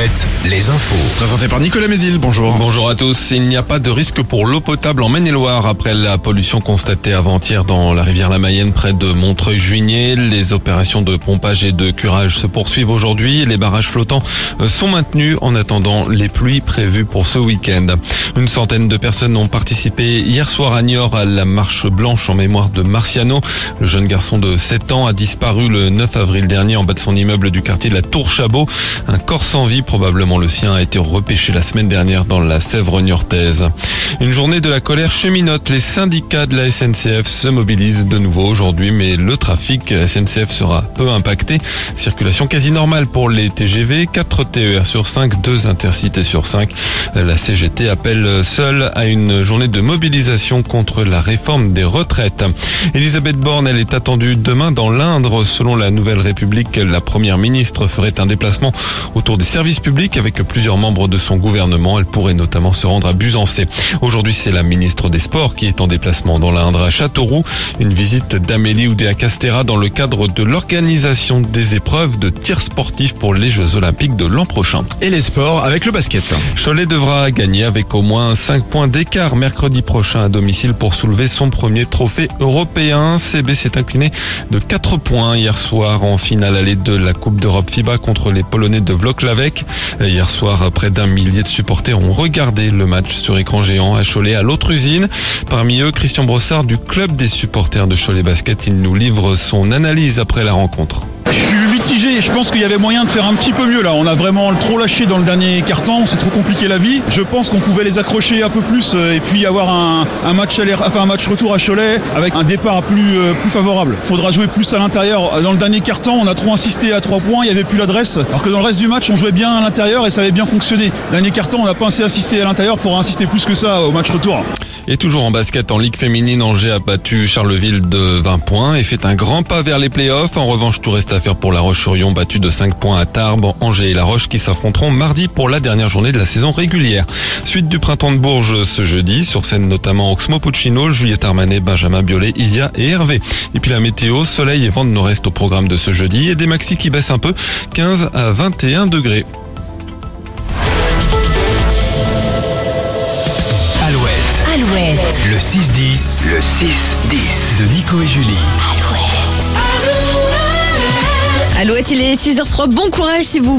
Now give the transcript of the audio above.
Alouette, les infos. Présenté par Nicolas Mézil, bonjour. Bonjour à tous. Il n'y a pas de risque pour l'eau potable en Maine-et-Loire après la pollution constatée avant-hier dans la rivière la Mayenne près de Montreuil-Juigné. Les opérations de pompage et de curage se poursuivent aujourd'hui. Les barrages flottants sont maintenus en attendant les pluies prévues pour ce week-end. Une centaine de personnes ont participé hier soir à Niort à la marche blanche en mémoire de Marciano. Le jeune garçon de 7 ans a disparu le 9 avril dernier en bas de son immeuble du quartier de la Tour Chabot. Un corps sans vie, probablement le sien, a été repêché la semaine dernière dans la Sèvre niortaise. Une journée de la colère cheminote. Les syndicats de la SNCF se mobilisent de nouveau aujourd'hui, mais le trafic SNCF sera peu impacté. Circulation quasi normale pour les TGV, 4 TER sur 5, 2 intercités sur 5. La CGT appelle seule à une journée de mobilisation contre la réforme des retraites. Elisabeth Borne, elle est attendue demain dans l'Indre. Selon la Nouvelle République, la première ministre ferait un déplacement autour des services publics avec plusieurs membres de son gouvernement. Elle pourrait notamment se rendre à Busancé. Aujourd'hui, c'est la ministre des Sports qui est en déplacement dans l'Indre à Châteauroux. Une visite d'Amélie Oudéa Castera dans le cadre de l'organisation des épreuves de tir sportif pour les Jeux Olympiques de l'an prochain. Et les sports avec le basket. Cholet devra gagner avec au moins 5 points d'écart mercredi prochain à domicile pour soulever son premier trophée européen. CB s'est incliné de 4 points hier soir en finale allée de la Coupe d'Europe FIBA contre les Polonais de Vloklavek. Hier soir, près d'un millier de supporters ont regardé le match sur écran géant à Cholet à l'autre usine. Parmi eux, Christian Brossard du club des supporters de Cholet Basket. Il nous livre son analyse après la rencontre. Je pense qu'il y avait moyen de faire un petit peu mieux là. On a vraiment trop lâché dans le dernier carton, c'est trop compliqué la vie. Je pense qu'on pouvait les accrocher un peu plus euh, et puis avoir un, un match aller, enfin un match retour à Cholet avec un départ plus, euh, plus favorable. Faudra jouer plus à l'intérieur. Dans le dernier carton, on a trop insisté à trois points, il n'y avait plus l'adresse. Alors que dans le reste du match, on jouait bien à l'intérieur et ça avait bien fonctionné. Dernier carton, on n'a pas assez insisté à l'intérieur, il faudra insister plus que ça au match retour. Et toujours en basket en Ligue féminine, Angers a battu Charleville de 20 points et fait un grand pas vers les playoffs. En revanche, tout reste à faire pour la Roche-sur-Yon, battu de 5 points à Tarbes. Angers et La Roche qui s'affronteront mardi pour la dernière journée de la saison régulière. Suite du printemps de Bourges ce jeudi, sur scène notamment Oxmo Puccino, Juliette Armanet, Benjamin Biolay, Isia et Hervé. Et puis la météo, soleil et vent de nord-est au programme de ce jeudi et des maxis qui baissent un peu, 15 à 21 degrés. Alouette, Alouette, le 6-10, le 6-10 de Nico et Julie. Alouette. Il est 6h03. Bon courage si vous